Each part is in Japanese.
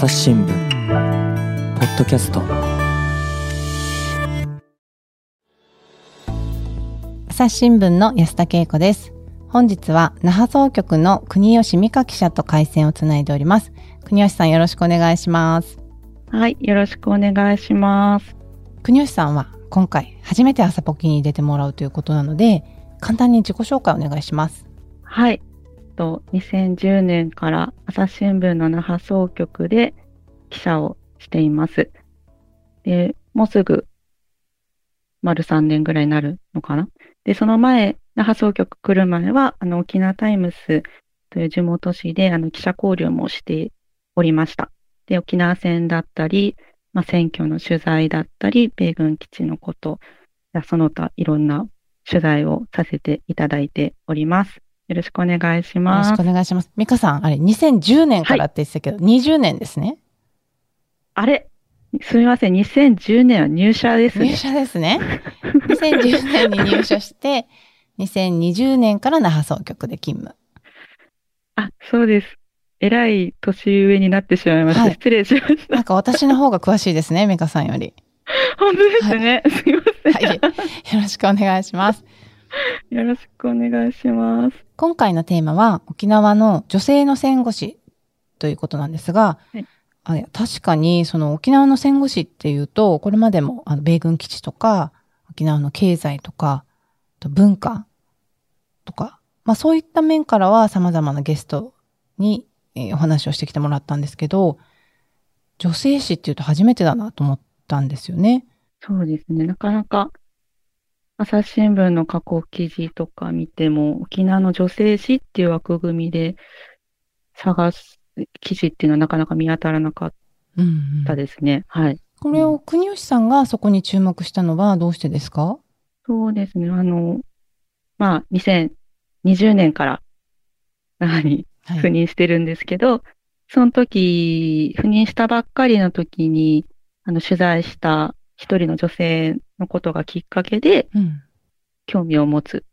朝日新聞ポッドキャスト。朝日新聞の安田恵子です。本日は那覇総局の国吉美香記者と回線をつないでおります。国吉さんよろしくお願いします。はい、よろしくお願いします。国吉さんは今回初めて朝ポキに出てもらうということなので簡単に自己紹介お願いします。はい。と2010年から朝日新聞の那覇総局で記者をしています。で、もうすぐ丸3年ぐらいになるのかな。で、その前、那覇総局来る前は、あの、沖縄タイムスという地元紙で、あの、記者交流もしておりました。で、沖縄戦だったり、まあ、選挙の取材だったり、米軍基地のこと、その他いろんな取材をさせていただいております。よろしくお願いしよろますしくお。願いします美香さんあれ2010年からって言ってたけど、20年ですね？あれ？すみません、2010年は入社です入ね。社ですね2010年に入社して2020年から那覇総局で勤務あ、そうです。えらい年上になってしまいました。はい失礼しました。なんか私の方が詳しいですね美香さんより本当ですね？すみません、はいよろしくお願いしますよろしくお願いします。今回のテーマは沖縄の女性の戦後史ということなんですが、はいあ確かにその沖縄の戦後史っていうとこれまでもあの米軍基地とか沖縄の経済とかあと文化とか、まあ、そういった面からは様々なゲストに、えーお話をしてきてもらったんですけど女性史っていうと初めてだなと思ったんですよね。そうですね。なかなか朝日新聞の加工記事とか見ても、沖縄の女性誌っていう枠組みで探す記事っていうのはなかなか見当たらなかっうんうんたですね。はい。これを国吉さんがそこに注目したのはどうしてですか？そうですね。あの、まあ、2020年から那覇にはい赴任してるんですけど、その時、赴任したばっかりの時に、あの、取材した一人の女性のことがきっかけで、うん。興味を持つ、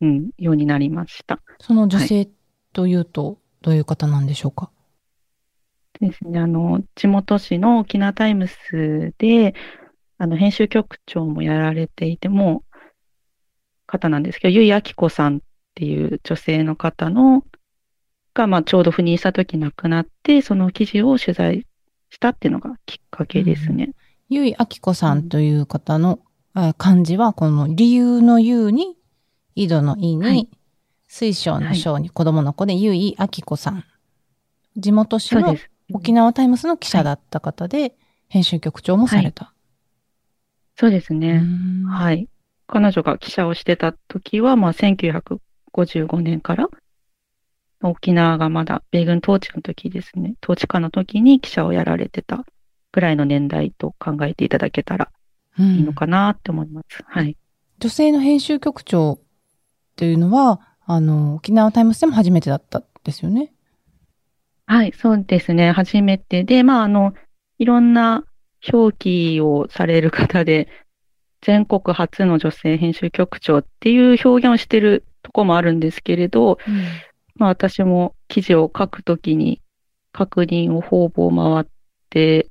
うん、ようになりました。その女性というと、どういう方なんでしょうか？ですね、あの、地元紙の沖縄タイムスで、あの、編集局長もやられていても、方なんですけど、由井明子さんっていう女性の方の、が、まあ、ちょうど赴任した時亡くなって、その記事を取材したっていうのがきっかけですね。ゆいあきこさんという方の、あ漢字は、この理由のゆうに、井戸の井に、はい水晶の章に子供の子で、ゆいあきこさん。地元紙の。沖縄タイムスの記者だった方で、編集局長もされた。そうですうね。んはい。彼女が記者をしてた時は、まあ、1955年から、沖縄がまだ米軍統治の時ですね。統治下の時に記者をやられてたぐらいの年代と考えていただけたらうんいいのかなって思います。はい。女性の編集局長っていうのは、あの、沖縄タイムスでも初めてだったんですよね？はい、そうですね。初めてで、まあ、あの、いろんな表記をされる方で、全国初の女性編集局長っていう表現をしてるとこもあるんですけれど、まあ私も記事を書くときに確認を方々回って、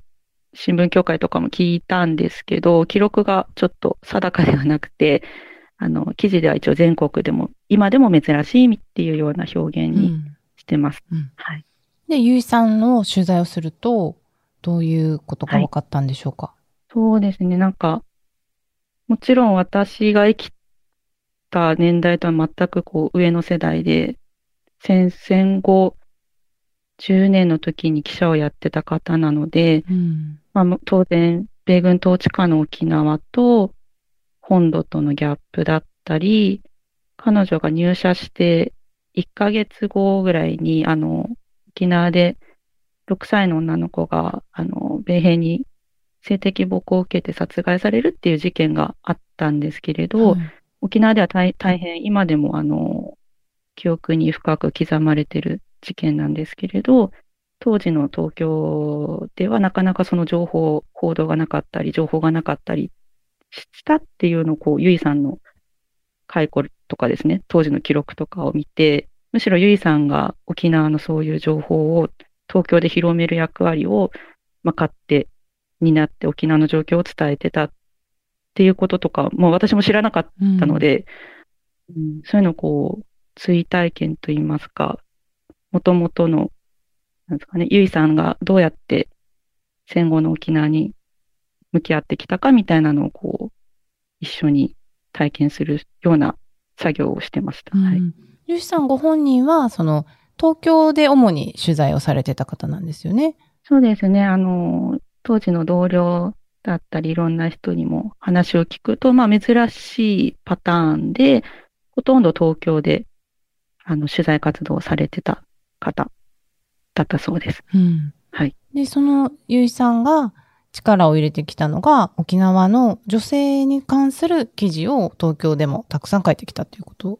新聞協会とかも聞いたんですけど、記録がちょっと定かではなくて、あの、記事では一応全国でも、今でも珍しいっていうような表現にうんしてます。うんはい。で、ゆいさんの取材をすると、どういうことが分かったんでしょうか、そうですね。なんか、もちろん私が生きた年代とは全くこう上の世代で、戦戦後10年の時に記者をやってた方なので、うん。まあ、当然、米軍統治下の沖縄と本土とのギャップだったり、彼女が入社して1ヶ月後ぐらいに、あの、沖縄で6歳の女の子が、あの、米兵に性的暴行を受けて殺害されるっていう事件があったんですけれど、はい。沖縄では大大変、今でもあの、記憶に深く刻まれている事件なんですけれど、当時の東京ではなかなかその情報、報道がなかったり、情報がなかったりしたっていうのを、こう、ゆいさんの解雇とかですね、当時の記録とかを見て、むしろゆいさんが沖縄のそういう情報を東京で広める役割を、まあ、買って担って沖縄の状況を伝えてたっていうこととか、もう私も知らなかったので、うん、そういうのをこう、追体験といいますか、もともとの、なんですかね、ゆいさんがどうやって戦後の沖縄に向き合ってきたかみたいなのをこう、一緒に体験するような作業をしてました。はい。ゆいさんご本人は、その、東京で主に取材をされてた方なんですよね？そうですね。あの、当時の同僚だったり、いろんな人にも話を聞くと、まあ珍しいパターンで、ほとんど東京で、あの、取材活動をされてた方だったそうです。うん。はい。で、そのゆいさんが力を入れてきたのが、沖縄の女性に関する記事を東京でもたくさん書いてきたっていうこと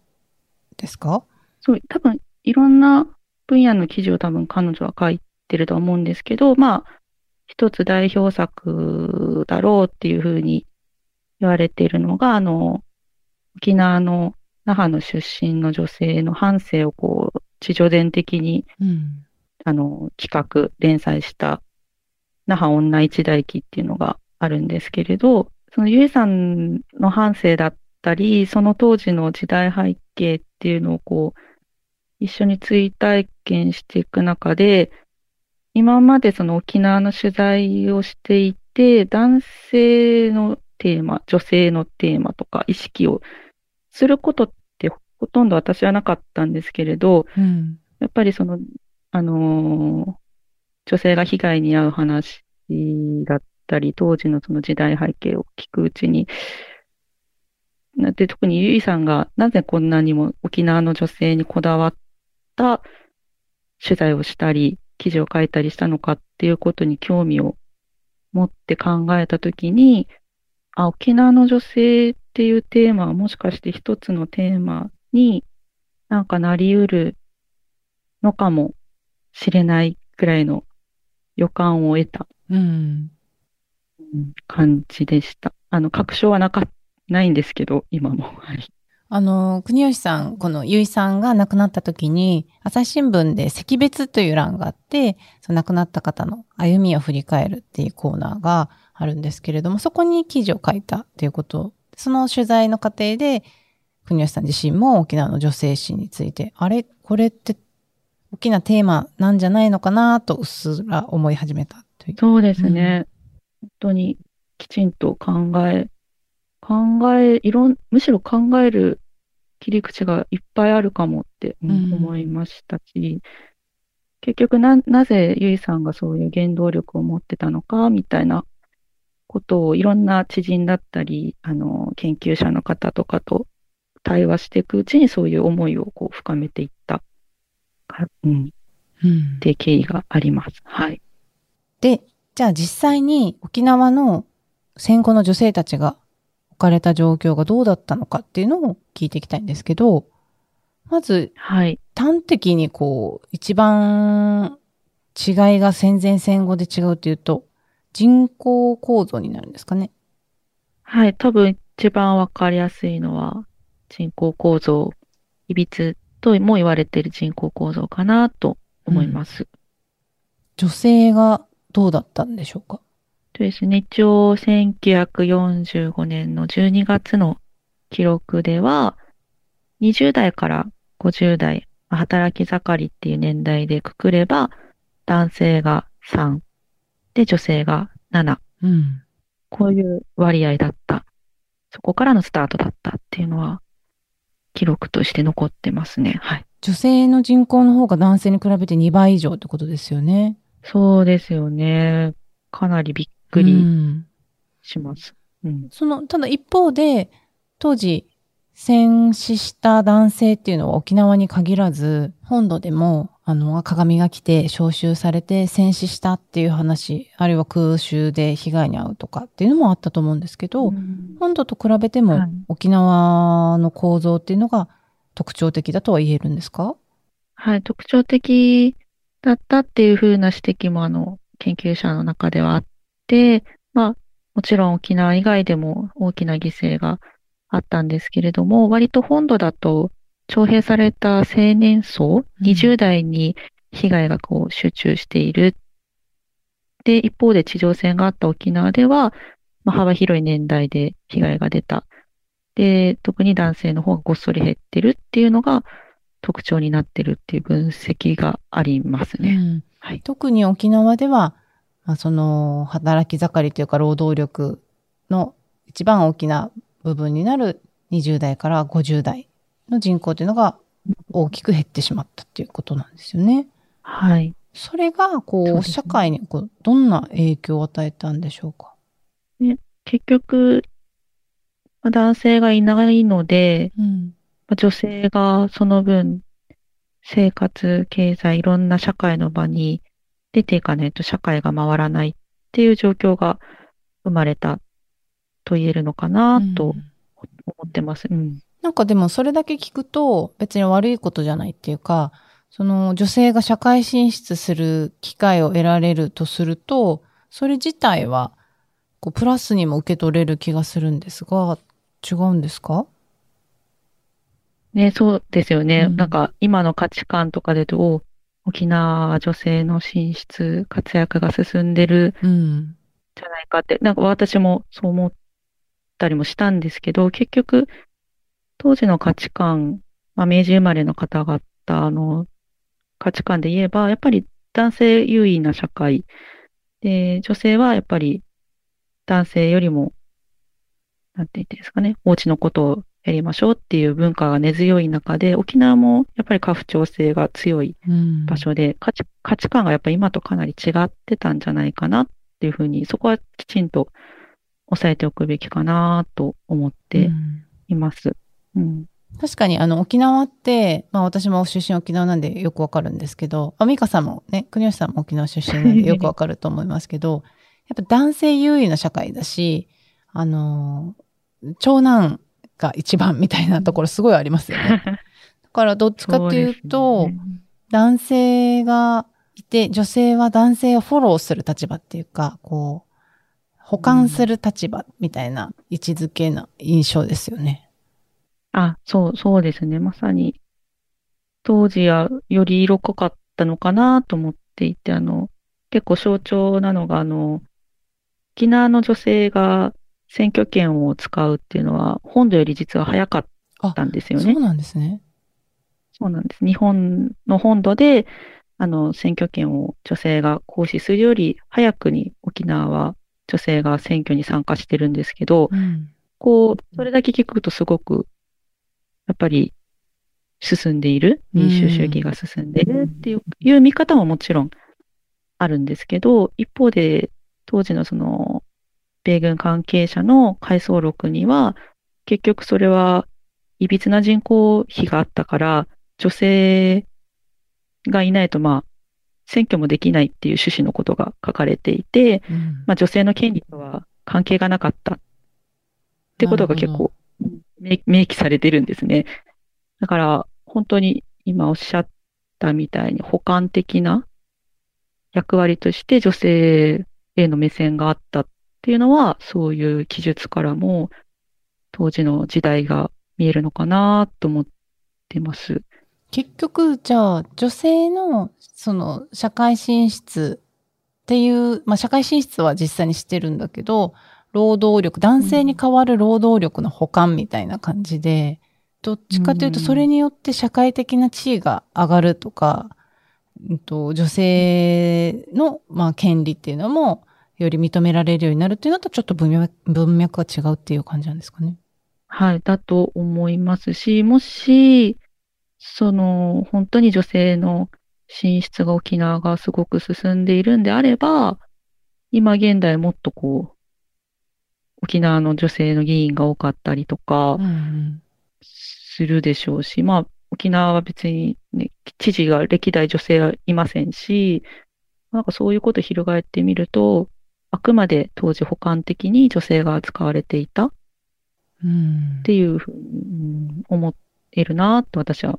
ですか？そう、多分、いろんな分野の記事を多分彼女は書いてると思うんですけど、まあ、一つ代表作だろうっていうふうに言われているのが、あの、沖縄の那覇の出身の女性の半生をこう、地上伝的に、うん、あの、企画、連載した那覇女一代記っていうのがあるんですけれど、そのゆえさんの半生だったり、その当時の時代背景っていうのをこう、一緒に追体験していく中で、今までその沖縄の取材をしていて、男性のテーマ、女性のテーマとか意識をすることってほとんど私はなかったんですけれど、うん、やっぱりその、あのー、女性が被害に遭う話だったり、当時のその時代背景を聞くうちに、で特にゆいさんがなぜこんなにも沖縄の女性にこだわった取材をしたり、記事を書いたりしたのかっていうことに興味を持って考えたときに、あ、沖縄の女性っていうテーマはもしかして一つのテーマになんかなり得るのかもしれないくらいの予感を得た、うん、感じでした。あの、確証はなか、ないんですけど、今も。はい。あの、国吉さん、このゆいさんが亡くなった時に、朝日新聞で惜別という欄があって、その亡くなった方の歩みを振り返るっていうコーナーがあるんですけれども、そこに記事を書いたっていうこと、その取材の過程で、国吉さん自身も沖縄の女性史について、あれ？これって大きなテーマなんじゃないのかなとうっすら思い始めたという。そうですね。うん、本当にきちんと考え、考え、いろん、むしろ考える切り口がいっぱいあるかもって思いましたし、うん、結局な、なぜゆいさんがそういう原動力を持ってたのか、みたいなことをいろんな知人だったり、あの、研究者の方とかと対話していくうちにそういう思いをこう深めていったか、うん、うん、って経緯があります。はい。で、じゃあ実際に沖縄の戦後の女性たちがかれた状況がどうだったのかっていうのを聞いていきたいんですけど、まず、はい。端的にこう、一番違いが戦前戦後で違うっていうと、人口構造になるんですかね。はい。多分一番わかりやすいのは、人口構造、いびつとも言われている人口構造かなと思います。うん、女性がどうだったんでしょうか？とですね、一応1945年の12月の記録では、20代から50代、働き盛りっていう年代でくくれば、男性が3、で、女性が7。うん、こういう割合だった。そこからのスタートだったっていうのは、記録として残ってますね。はい。女性の人口の方が男性に比べて2倍以上ってことですよね。そうですよね。かなりびっくりします。うん、その、ただ一方で、当時、戦死した男性っていうのは沖縄に限らず、本土でも、あの、鏡が来て召集されて戦死したっていう話、あるいは空襲で被害に遭うとかっていうのもあったと思うんですけど、うん、本土と比べても沖縄の構造っていうのが特徴的だとは言えるんですか？はい、特徴的だったっていうふうな指摘もあの、研究者の中ではあっ、まあ、もちろん沖縄以外でも大きな犠牲があったんですけれども、割と本土だと徴兵された青年層、20代に被害がこう集中している。で、一方で地上戦があった沖縄では、まあ、幅広い年代で被害が出た。で、特に男性の方がごっそり減ってるっていうのが特徴になってるっていう分析がありますね。うんはい。特に沖縄では、まあ、その働き盛りというか労働力の一番大きな部分になる20代から50代の人口というのが大きく減ってしまったっていうことなんですよね。はい。それが、こう、そうね社会にこうどんな影響を与えたんでしょうか？結局、まあ男性がいないので、うん。まあ女性がその分、生活、経済、いろんな社会の場に出ていかないと社会が回らないっていう状況が生まれたと言えるのかなとうん思ってます。うん。なんかでもそれだけ聞くと別に悪いことじゃないっていうか、その女性が社会進出する機会を得られるとすると、それ自体はこうプラスにも受け取れる気がするんですが、違うんですか？ね、そうですよね。うんなんか今の価値観とかでどう沖縄は女性の進出、活躍が進んでるうん。じゃないかって、なんか私もそう思ったりもしたんですけど、結局、当時の価値観、まあ、明治生まれの方々の価値観で言えば、やっぱり男性優位な社会。で、女性はやっぱり男性よりも、なんて言ってですかね、お家のことをやりましょうっていう文化が根強い中で、沖縄もやっぱり家父長制が強いうん場所で、価値、価値観がやっぱり今とかなり違ってたんじゃないかなっていうふうに、そこはきちんと押さえておくべきかなと思ってうんいます。うん。確かにあの沖縄って、まあ私も出身沖縄なんでよくわかるんですけど、あ、美香さんもね、国吉さんも沖縄出身なんで よくわかると思いますけど、やっぱ男性優位な社会だし、あの、長男が一番みたいなところすごいありますよね。だからどっちかっていうと、ね男性がいて、女性は男性をフォローする立場っていうか、こう、補完する立場みたいな位置づけな印象ですよね。あ、そう、そうですね。まさに、当時はより色濃かったのかなと思っていて、あの、結構象徴なのが、あの、沖縄の女性が選挙権を使うっていうのは、本土より実は早かったんですよねそう。なんですね。そうなんです。日本の本土で、あの、選挙権を女性が行使するより早くに沖縄は女性が選挙に参加してるんですけど、うん。こう、それだけ聞くとすごく、やっぱり進んでいる、民主主義が進んでいるっていう,、いう見方ももちろんあるんですけど、一方で、当時のその、米軍関係者の回想録には、結局それは、いびつな人口比があったから、女性がいないと、まあ、選挙もできないっていう趣旨のことが書かれていて、うんまあ、女性の権利とは関係がなかったってことが結構明明記されてるんですね。だから本当に今おっしゃったみたいに補完的な役割として女性への目線があったっていうのはそういう記述からも当時の時代が見えるのかなと思ってます。結局、じゃあ、女性の、その、社会進出っていう、まあ、社会進出は実際にしてるんだけど、労働力、男性に代わる労働力の補完みたいな感じで、どっちかというと、うんそれによって社会的な地位が上がるとか、うんと女性の、まあ、権利っていうのも、より認められるようになるっていうのと、ちょっと文脈文脈が違うっていう感じなんですかね。はい、だと思いますし、もし、その、本当に女性の進出が沖縄がすごく進んでいるんであれば、今現代もっとこう、沖縄の女性の議員が多かったりとかうんするでしょうし、まあ、沖縄は別にね、知事が歴代女性はいませんし、なんかそういうことを翻ってみると、あくまで当時補完的に女性が扱われていたっうんていうふうに、うん思えるなと私は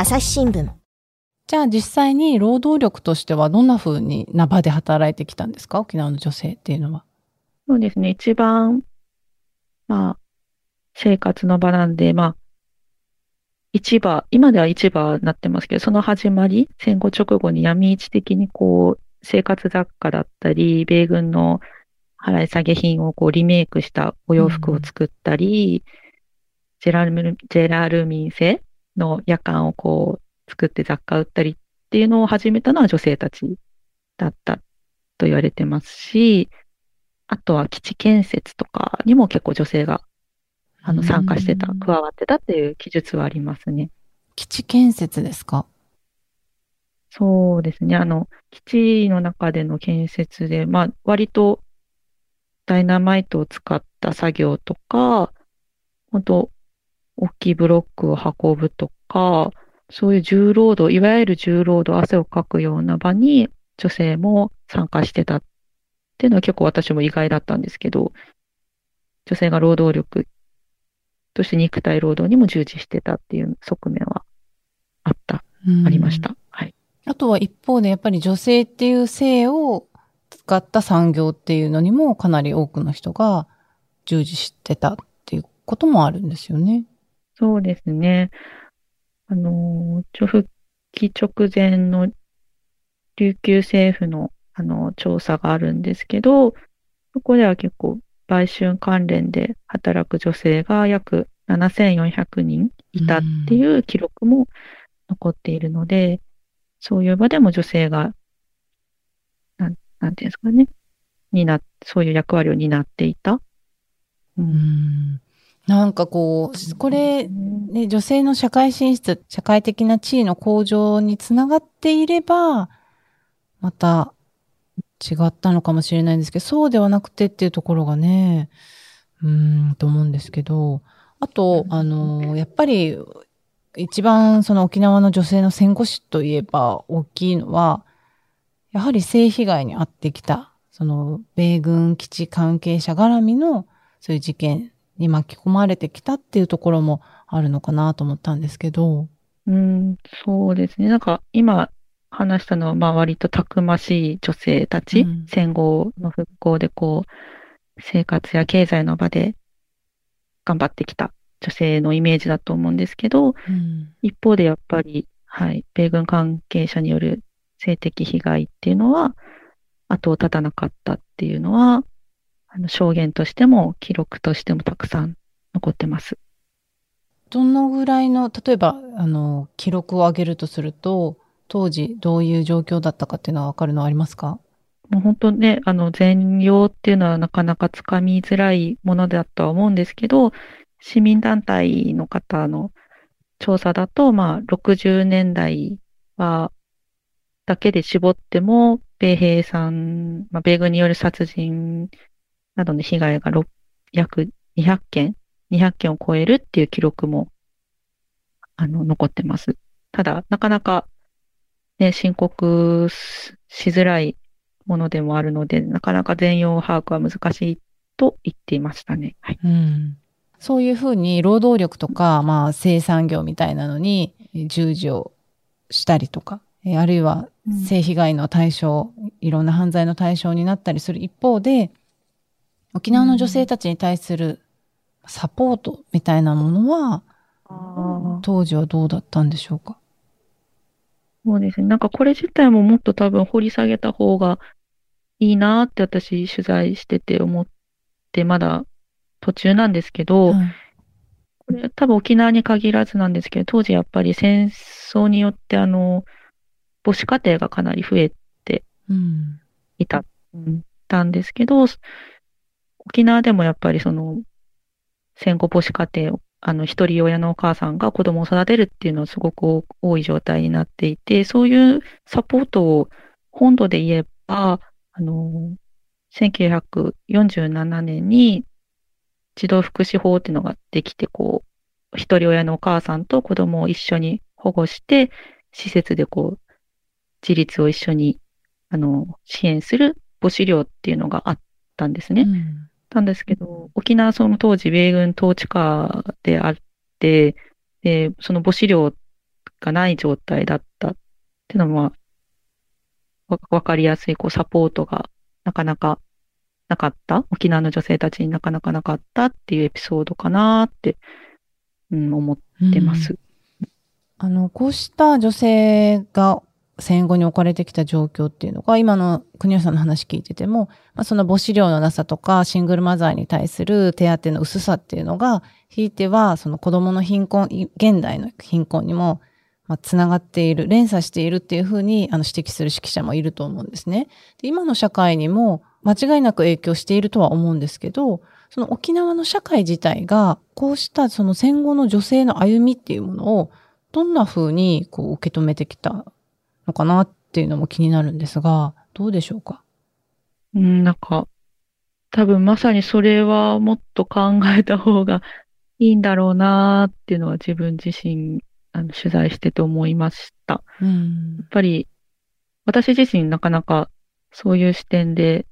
朝日新聞じゃあ実際に労働力としてはどんな風にな場で働いてきたんですか？沖縄の女性っていうのは。そうですね。一番、まあ、生活の場なんで、まあ、市場、今では市場になってますけど、その始まり、戦後直後に闇市的にこう、生活雑貨だったり、米軍の払い下げ品をこうリメイクしたお洋服を作ったり、うん、ジェラルミン、ジェラルミン製の夜間をこう作って雑貨売ったりっていうのを始めたのは女性たちだったと言われてますし、あとは基地建設とかにも結構女性があの参加してた、加わってたっていう記述はありますね。基地建設ですか？そうですね。あの、基地の中での建設で、まあ、割とダイナマイトを使った作業とか、本当大きいブロックを運ぶとか、そういう重労働、いわゆる重労働、汗をかくような場に女性も参加してたっていうのは結構私も意外だったんですけど、女性が労働力として肉体労働にも従事してたっていう側面はあった、ありました。はい。あとは一方でやっぱり女性っていう性を使った産業っていうのにもかなり多くの人が従事してたっていうこともあるんですよね。そうですね。あの、復帰直前の琉球政府のあの調査があるんですけど、そこでは結構売春関連で働く女性が約7400人いたっていう記録も残っているので、うん、そういう場でも女性が、なん、なんていうんですかね、にな、そういう役割を担っていた。うん、なんかこう、これ、ね、女性の社会進出、社会的な地位の向上につながっていれば、また違ったのかもしれないんですけど、そうではなくてっていうところがね、うーん、と思うんですけど、あと、あの、やっぱり、一番その沖縄の女性の戦後史といえば大きいのは、やはり性被害に遭ってきた、その米軍基地関係者絡みのそういう事件に巻き込まれてきたっていうところもあるのかなと思ったんですけど。うん、そうですね。なんか今話したのは、まあ割とたくましい女性たち、うん、戦後の復興でこう、生活や経済の場で頑張ってきた女性のイメージだと思うんですけど、うん、一方でやっぱり、はい、米軍関係者による性的被害っていうのは、後を絶たなかったっていうのは、あの証言としても記録としてもたくさん残ってます。どのぐらいの、例えば、あの、記録を上げるとすると、当時どういう状況だったかっていうのはわかるのはありますか？もう本当ね、あの、全容っていうのはなかなかつかみづらいものだとは思うんですけど、市民団体の方の調査だと、まあ、60年代は、だけで絞っても、米兵さん、まあ、米軍による殺人などの被害が約200件、200件を超えるっていう記録も、あの、残ってます。ただ、なかなか、ね、申告しづらいものでもあるので、なかなか全容把握は難しいと言っていましたね。はい。うん、そういうふうに労働力とか、まあ、生産業みたいなのに従事をしたりとか、あるいは性被害の対象、うん、いろんな犯罪の対象になったりする一方で、沖縄の女性たちに対するサポートみたいなものは、当時はどうだったんでしょうか？そうですね。なんかこれ自体ももっと多分掘り下げた方がいいなって私取材してて思ってまだ途中なんですけど、はい、これ多分沖縄に限らずなんですけど、当時やっぱり戦争によってあの、母子家庭がかなり増えていた、うん、たんですけど、沖縄でもやっぱりその、戦後母子家庭、あの、一人親のお母さんが子供を育てるっていうのはすごく多い状態になっていて、そういうサポートを本土で言えば、あの、1947年に児童福祉法っていうのができて、こう、一人親のお母さんと子供を一緒に保護して、施設でこう、自立を一緒に、あの、支援する母子寮っていうのがあったんですね。うんなんですけど、沖縄その当時米軍統治下であって、で、その母子寮がない状態だったっていうのは、わかりやすい、こう、サポートがなかなかなかった、沖縄の女性たちになかなかなかったっていうエピソードかなって、うん、思ってます。あの、こうした女性が戦後に置かれてきた状況っていうのが、今の国吉さんの話聞いてても、まあ、その母子量のなさとか、シングルマザーに対する手当の薄さっていうのが、ひいては、その子供の貧困、現代の貧困にも、まあ、つながっている、連鎖しているっていうふうに、あの、指摘する指揮者もいると思うんですね。で今の社会にも、間違いなく影響しているとは思うんですけど、その沖縄の社会自体が、こうしたその戦後の女性の歩みっていうものを、どんな風にこう受け止めてきたのかなっていうのも気になるんですが、どうでしょうか？うん、なんか、多分まさにそれはもっと考えた方がいいんだろうなっていうのは自分自身、あの、取材してて思いました。うんやっぱり、私自身なかなかそういう視点で、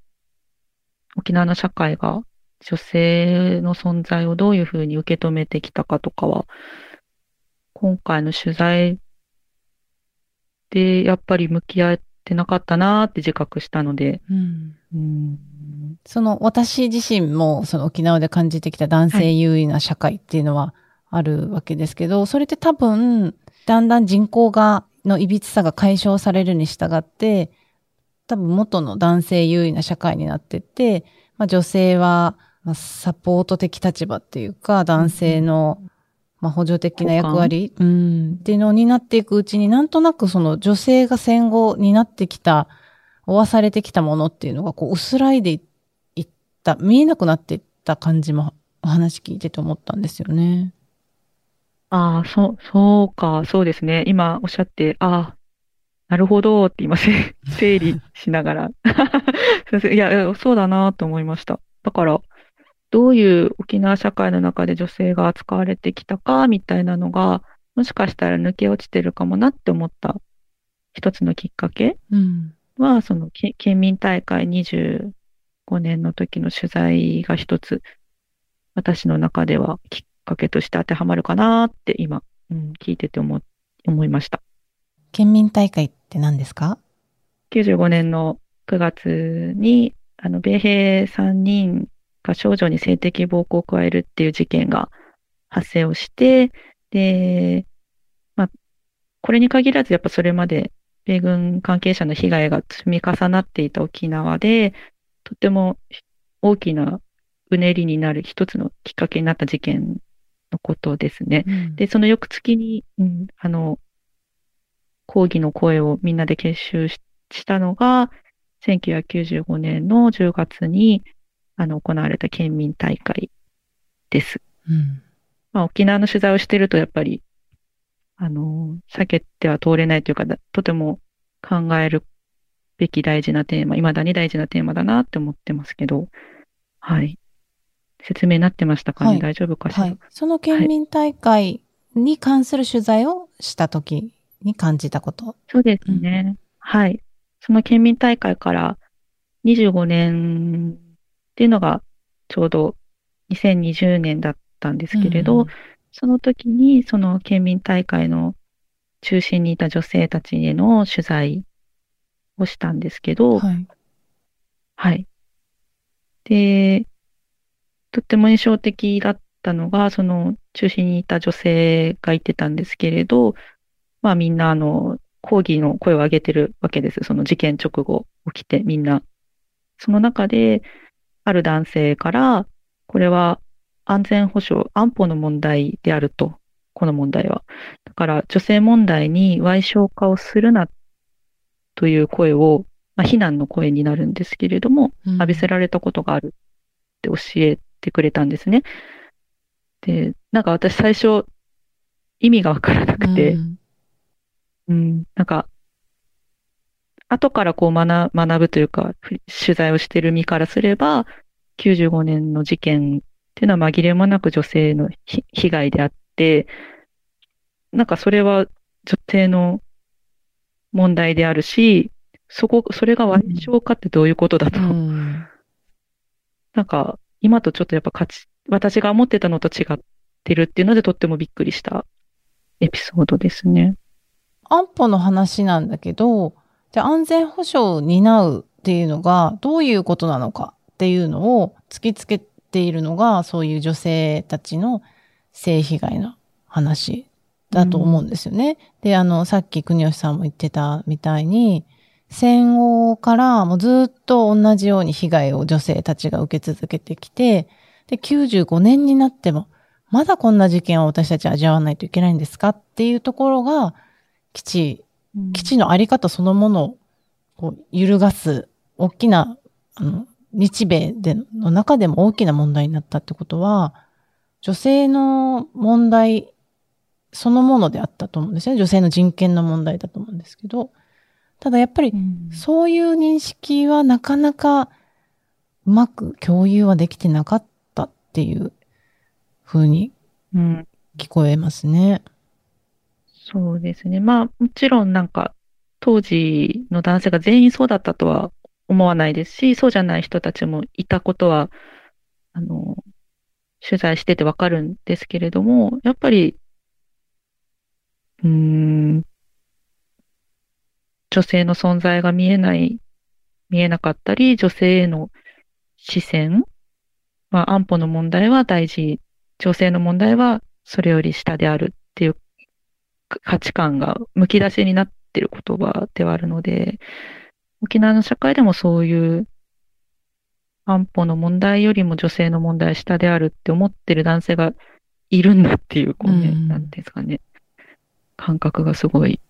沖縄の社会が女性の存在をどういうふうに受け止めてきたかとかは、今回の取材でやっぱり向き合ってなかったなって自覚したので、うん。うん、その私自身もその沖縄で感じてきた男性優位な社会っていうのはあるわけですけど、それって多分、だんだん人口が、の歪さが解消されるに従って、多分元の男性優位な社会になってって、まあ、女性は、まあ、サポート的立場っていうか、男性の、まあ、補助的な役割、うん、っていうのを担っていくうちになんとなくその女性が戦後になってきた、負わされてきたものっていうのがこう薄らいでいいった、見えなくなっていった感じもお話聞いてて思ったんですよね。ああ、そう、そうか、そうですね。今おっしゃって、ああ、なるほどって今せ 整理しながら。いやそうだなと思いました。だから、どういう沖縄社会の中で女性が扱われてきたかみたいなのが、もしかしたら抜け落ちてるかもなって思った一つのきっかけうん。は、そのけ県民大会25年の時の取材が一つ、私の中ではきっかけとして当てはまるかなって今、うん、聞いてて思思いました。県民大会って何ですか？95年の9月に、あの、米兵3人が少女に性的暴行を加えるっていう事件が発生をして、で、まあ、これに限らずやっぱそれまで米軍関係者の被害が積み重なっていた沖縄で、とても大きなうねりになる一つのきっかけになった事件のことですね。で、その翌月に、うん、あの、抗議の声をみんなで結集ししたのが、1995年の10月に、あの、行われた県民大会です。うん。まあ、沖縄の取材をしてると、やっぱり、あの、避けては通れないというか、だとても考えるべき大事なテーマ、未だに大事なテーマだなって思ってますけど、はい。説明になってましたかね、はい大丈夫かしら、はい。その県民大会に関する取材をしたときに感じたこと？そうですね。はい。その県民大会から25年っていうのがちょうど2020年だったんですけれど、うんその時にその県民大会の中心にいた女性たちへの取材をしたんですけど、はい。はい。で、とっても印象的だったのが、その中心にいた女性が言ってたんですけれど、まあみんなあの、抗議の声を上げてるわけです。その事件直後起きてみんな。その中で、ある男性から、これは安全保障、安保の問題であると。この問題は。だから女性問題に歪償化をするなという声を、まあ非難の声になるんですけれども、浴びせられたことがあるって教えてくれたんですね。で、なんか私最初意味がわからなくて、うんうん、なんか、後からこう学学ぶというか、ふ取材をしてる身からすれば、95年の事件っていうのは紛れもなく女性のひ被害であって、なんかそれは女性の問題であるし、そこ、それが賠償かってどういうことだと。うんなんか、今とちょっとやっぱ価値、私が思ってたのと違ってるっていうのでとってもびっくりしたエピソードですね。安保の話なんだけど、じゃあ安全保障を担うっていうのがどういうことなのかっていうのを突きつけているのが、そういう女性たちの性被害の話だと思うんですよね。で、あの、さっき国吉さんも言ってたみたいに、戦後からもうずっと同じように被害を女性たちが受け続けてきて、で、95年になっても、まだこんな事件を私たち味わわないといけないんですかっていうところが、基地、基地のあり方そのものをこう揺るがす、大きな、あの、日米での中でも大きな問題になったってことは、女性の問題そのものであったと思うんですよね。女性の人権の問題だと思うんですけど、ただやっぱりうんそういう認識はなかなかうまく共有はできてなかったっていう風にうん聞こえますね。そうですね。まあ、もちろんなんか、当時の男性が全員そうだったとは思わないですし、そうじゃない人たちもいたことは、あの、取材しててわかるんですけれども、やっぱり、うーん、女性の存在が見えない、見えなかったり、女性への視線、まあ、安保の問題は大事、女性の問題はそれより下であるっていう価値観がむき出しになっている言葉ではあるので、沖縄の社会でもそういう安保の問題よりも女性の問題は下であるって思ってる男性がいるんだっていう、こうね、うんなんですかね、感覚がすごい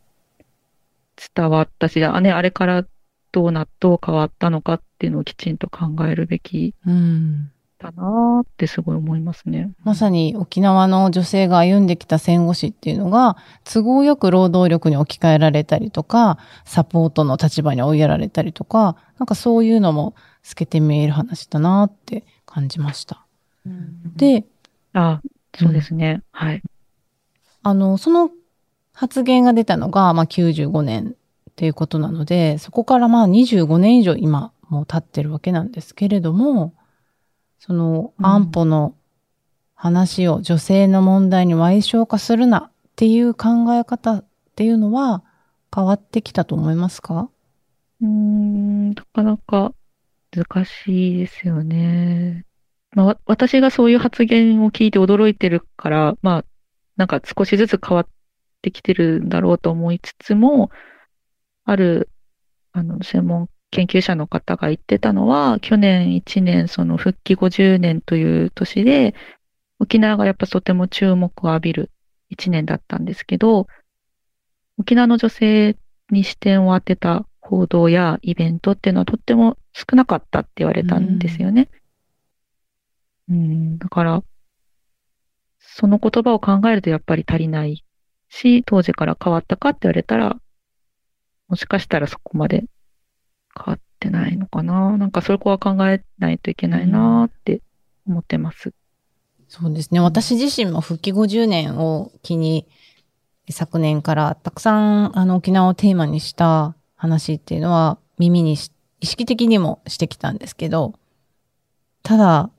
伝わったし、あ,、ね、あれからどうな、どう変わったのかっていうのをきちんと考えるべきうん。だなーってすごい思いますね。まさに沖縄の女性が歩んできた戦後史っていうのが、都合よく労働力に置き換えられたりとか、サポートの立場に追いやられたりとか、なんかそういうのも透けて見える話だなって感じました。で、あ、そうですね。はい。あの、その発言が出たのが、まあ、95年っていうことなので、そこからまあ25年以上今もう経ってるわけなんですけれども、そのうん安保の話を女性の問題に歪償化するなっていう考え方っていうのは変わってきたと思いますか？うーん、なかなか難しいですよね。まあ、わ私がそういう発言を聞いて驚いてるから、まあ、なんか少しずつ変わってきてるんだろうと思いつつも、ある、あの、専門研究者の方が言ってたのは、去年1年、その復帰50年という年で、沖縄がやっぱとても注目を浴びる1年だったんですけど、沖縄の女性に視点を当てた報道やイベントっていうのはとっても少なかったって言われたんですよね。うん、だから、その言葉を考えるとやっぱり足りないし、当時から変わったかって言われたら、もしかしたらそこまで変わってないのかな？なんかそこは考えないといけないなって思ってます。そうですね。私自身も復帰50年を機に、昨年からたくさんあの沖縄をテーマにした話っていうのは耳にし意識的にもしてきたんですけど、ただ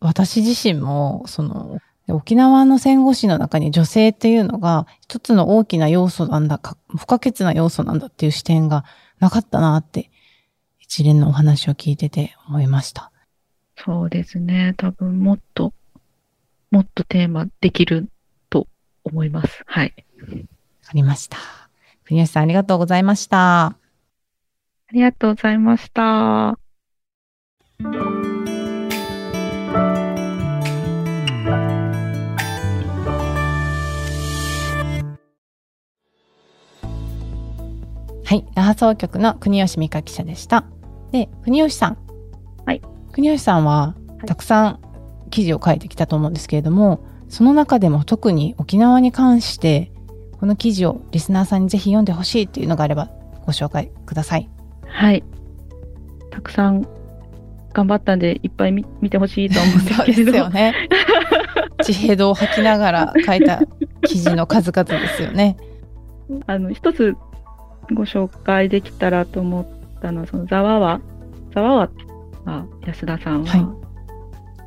私自身もその沖縄の戦後史の中に女性っていうのが一つの大きな要素なんだか、不可欠な要素なんだっていう視点がなかったなって一連のお話を聞いてて思いました。そうですね。多分もっと、もっとテーマできると思います。はい。わかりました。国吉さんありがとうございました。ありがとうございました。はい。那覇総局の国吉美香記者でした。で、国吉さん。はい。国吉さんははいたくさん記事を書いてきたと思うんですけれども、その中でも特に沖縄に関して、この記事をリスナーさんにぜひ読んでほしいっていうのがあればご紹介ください。はい。たくさん頑張ったんで、いっぱい見見てほしいと思うんですけれど。ですよね。地平道を吐きながら書いた記事の数々ですよね。あの、一つご紹介できたらと思ったのは、そのざわわ、ざわわは安田さんは、はい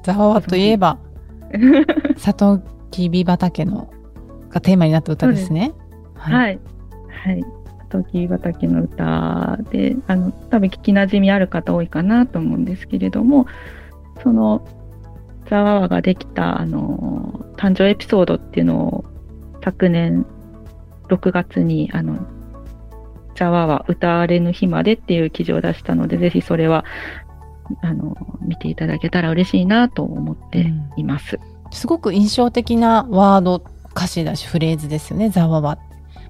ざわわといえば、サトウキビ畑のがテーマになった歌ですね。ははい。はい。時畑の歌で、あの、多分聞き馴染みある方多いかなと思うんですけれども、その、ザワワができた、あの、誕生エピソードっていうのを、昨年6月に、あの、ザワワ歌われぬ日までっていう記事を出したので、ぜひそれは、あの、見ていただけたら嬉しいなと思っています。すごく印象的なワード、歌詞だし、フレーズですよね、ざわわ。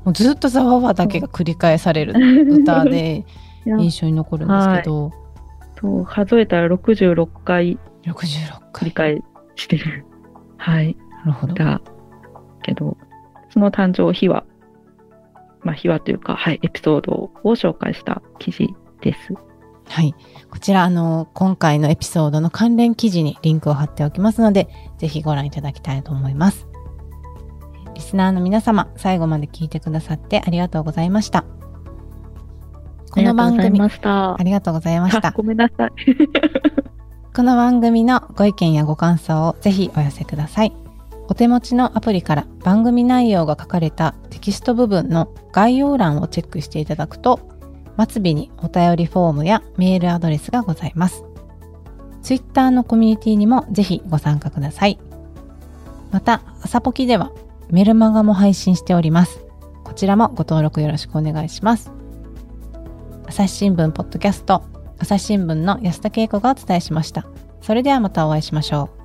もうずっとざわわだけが繰り返される 歌で印象に残るんですけど、そう、数えたら66回66繰回り。返してる。はい。なるほど。だけど、その誕生秘話、まあ秘話というか、はい、エピソードを紹介した記事です。はい。こちら、あの、今回のエピソードの関連記事にリンクを貼っておきますので、ぜひご覧いただきたいと思います。リスナーの皆様、最後まで聞いてくださってありがとうございました。この番組、ありがとうございました。ごめんなさい。この番組のご意見やご感想をぜひお寄せください。お手持ちのアプリから番組内容が書かれたテキスト部分の概要欄をチェックしていただくと、末尾にお便りフォームやメールアドレスがございます。Twitter のコミュニティにもぜひご参加ください。また、朝ポキではメルマガも配信しております。こちらもご登録よろしくお願いします。朝日新聞ポッドキャスト朝日新聞の安田恵子がお伝えしました。それではまたお会いしましょう。